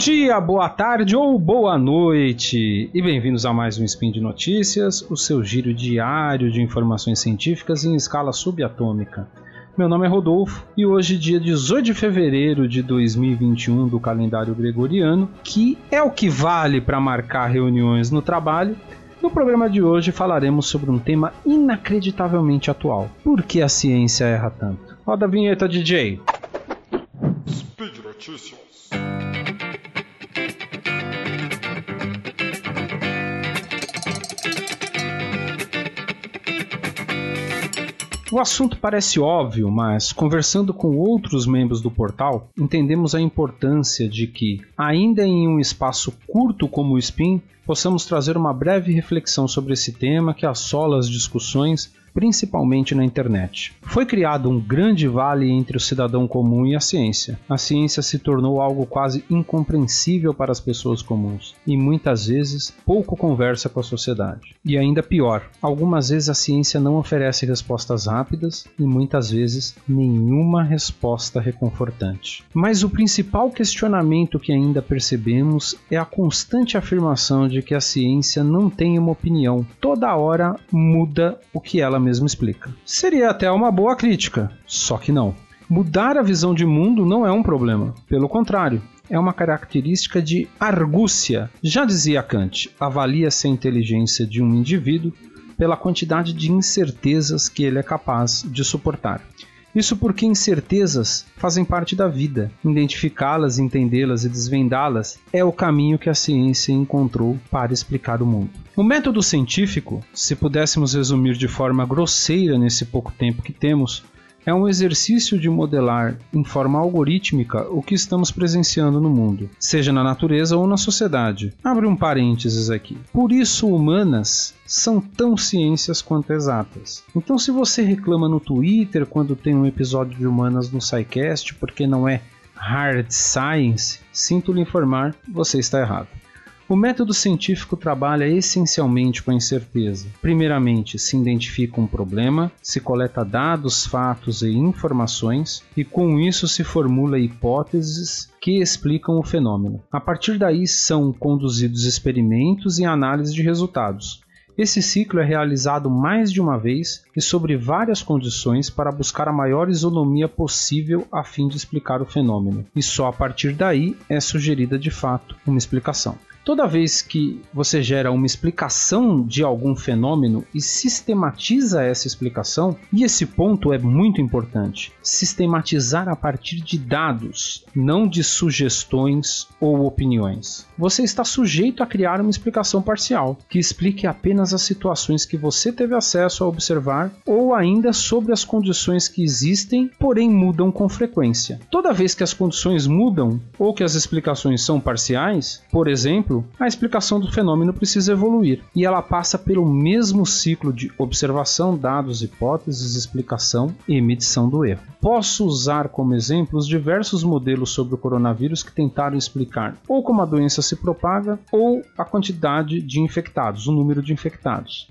dia, boa tarde ou boa noite e bem-vindos a mais um Spin de Notícias, o seu giro diário de informações científicas em escala subatômica. Meu nome é Rodolfo e hoje, dia 18 de fevereiro de 2021 do calendário gregoriano, que é o que vale para marcar reuniões no trabalho, no programa de hoje falaremos sobre um tema inacreditavelmente atual. Por que a ciência erra tanto? Roda a vinheta, DJ. Speed Notícias. O assunto parece óbvio, mas conversando com outros membros do portal, entendemos a importância de que, ainda em um espaço curto como o Spin, possamos trazer uma breve reflexão sobre esse tema que assola as discussões principalmente na internet. Foi criado um grande vale entre o cidadão comum e a ciência. A ciência se tornou algo quase incompreensível para as pessoas comuns e muitas vezes pouco conversa com a sociedade. E ainda pior, algumas vezes a ciência não oferece respostas rápidas e muitas vezes nenhuma resposta reconfortante. Mas o principal questionamento que ainda percebemos é a constante afirmação de que a ciência não tem uma opinião. Toda hora muda o que ela mesmo explica. Seria até uma boa crítica, só que não. Mudar a visão de mundo não é um problema, pelo contrário, é uma característica de argúcia. Já dizia Kant, avalia-se a inteligência de um indivíduo pela quantidade de incertezas que ele é capaz de suportar. Isso porque incertezas fazem parte da vida. Identificá-las, entendê-las e desvendá-las é o caminho que a ciência encontrou para explicar o mundo. O método científico, se pudéssemos resumir de forma grosseira nesse pouco tempo que temos, é um exercício de modelar em forma algorítmica o que estamos presenciando no mundo, seja na natureza ou na sociedade. Abre um parênteses aqui. Por isso, humanas são tão ciências quanto exatas. Então, se você reclama no Twitter quando tem um episódio de humanas no SciCast porque não é hard science, sinto lhe informar, você está errado. O método científico trabalha essencialmente com a incerteza. Primeiramente, se identifica um problema, se coleta dados, fatos e informações, e com isso se formula hipóteses que explicam o fenômeno. A partir daí são conduzidos experimentos e análise de resultados. Esse ciclo é realizado mais de uma vez e sobre várias condições para buscar a maior isonomia possível a fim de explicar o fenômeno, e só a partir daí é sugerida de fato uma explicação. Toda vez que você gera uma explicação de algum fenômeno e sistematiza essa explicação, e esse ponto é muito importante, sistematizar a partir de dados, não de sugestões ou opiniões. Você está sujeito a criar uma explicação parcial, que explique apenas as situações que você teve acesso a observar ou ainda sobre as condições que existem, porém mudam com frequência. Toda vez que as condições mudam ou que as explicações são parciais, por exemplo, exemplo, a explicação do fenômeno precisa evoluir e ela passa pelo mesmo ciclo de observação, dados, hipóteses, explicação e medição do erro. Posso usar como exemplos diversos modelos sobre o coronavírus que tentaram explicar ou como a doença se propaga ou a quantidade de infectados, o número de infectados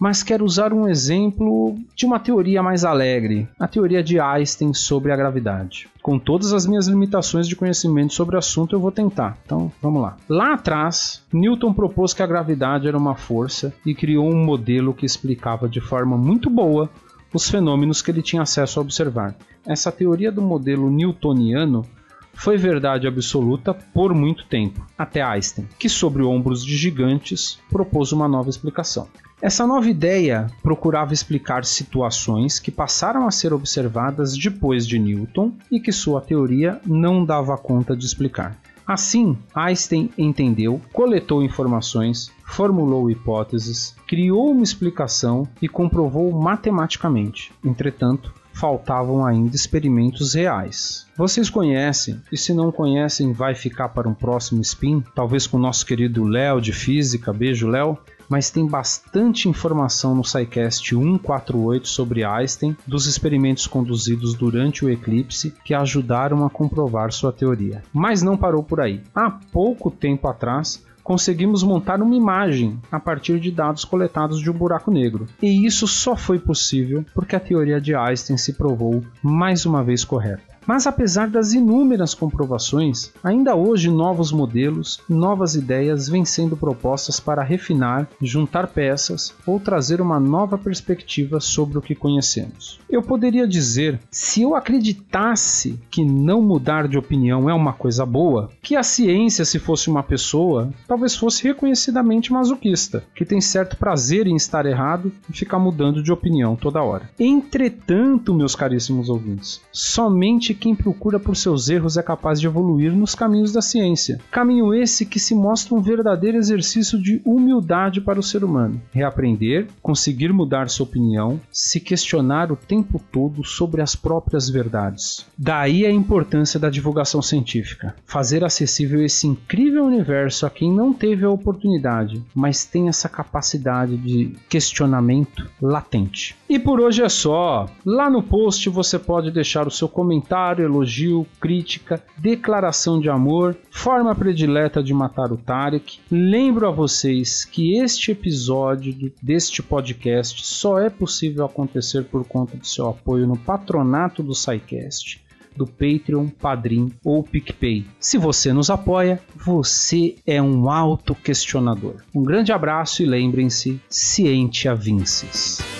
mas quero usar um exemplo de uma teoria mais alegre, a teoria de Einstein sobre a gravidade. Com todas as minhas limitações de conhecimento sobre o assunto, eu vou tentar. Então, vamos lá. Lá atrás, Newton propôs que a gravidade era uma força e criou um modelo que explicava de forma muito boa os fenômenos que ele tinha acesso a observar. Essa teoria do modelo newtoniano foi verdade absoluta por muito tempo, até Einstein, que sobre ombros de gigantes propôs uma nova explicação. Essa nova ideia procurava explicar situações que passaram a ser observadas depois de Newton e que sua teoria não dava conta de explicar. Assim, Einstein entendeu, coletou informações, formulou hipóteses, criou uma explicação e comprovou matematicamente. Entretanto, faltavam ainda experimentos reais. Vocês conhecem, e se não conhecem, vai ficar para um próximo spin, talvez com o nosso querido Léo de Física. Beijo, Léo mas tem bastante informação no SciCast 148 sobre Einstein, dos experimentos conduzidos durante o eclipse que ajudaram a comprovar sua teoria. Mas não parou por aí. Há pouco tempo atrás, conseguimos montar uma imagem a partir de dados coletados de um buraco negro. E isso só foi possível porque a teoria de Einstein se provou mais uma vez correta. Mas apesar das inúmeras comprovações, ainda hoje novos modelos, novas ideias vêm sendo propostas para refinar, juntar peças ou trazer uma nova perspectiva sobre o que conhecemos. Eu poderia dizer, se eu acreditasse que não mudar de opinião é uma coisa boa, que a ciência, se fosse uma pessoa, talvez fosse reconhecidamente masoquista, que tem certo prazer em estar errado e ficar mudando de opinião toda hora. Entretanto, meus caríssimos ouvintes, somente quem procura por seus erros é capaz de evoluir nos caminhos da ciência. Caminho esse que se mostra um verdadeiro exercício de humildade para o ser humano. Reaprender, conseguir mudar sua opinião, se questionar o tempo todo sobre as próprias verdades. Daí a importância da divulgação científica. Fazer acessível esse incrível universo a quem não teve a oportunidade, mas tem essa capacidade de questionamento latente. E por hoje é só. Lá no post você pode deixar o seu comentário, elogio, crítica, declaração de amor, forma predileta de matar o Tarek. Lembro a vocês que este episódio deste podcast só é possível acontecer por conta do seu apoio no patronato do SciCast do Patreon, Padrim ou PicPay. Se você nos apoia, você é um auto-questionador. Um grande abraço e lembrem-se, Cientia Vinces.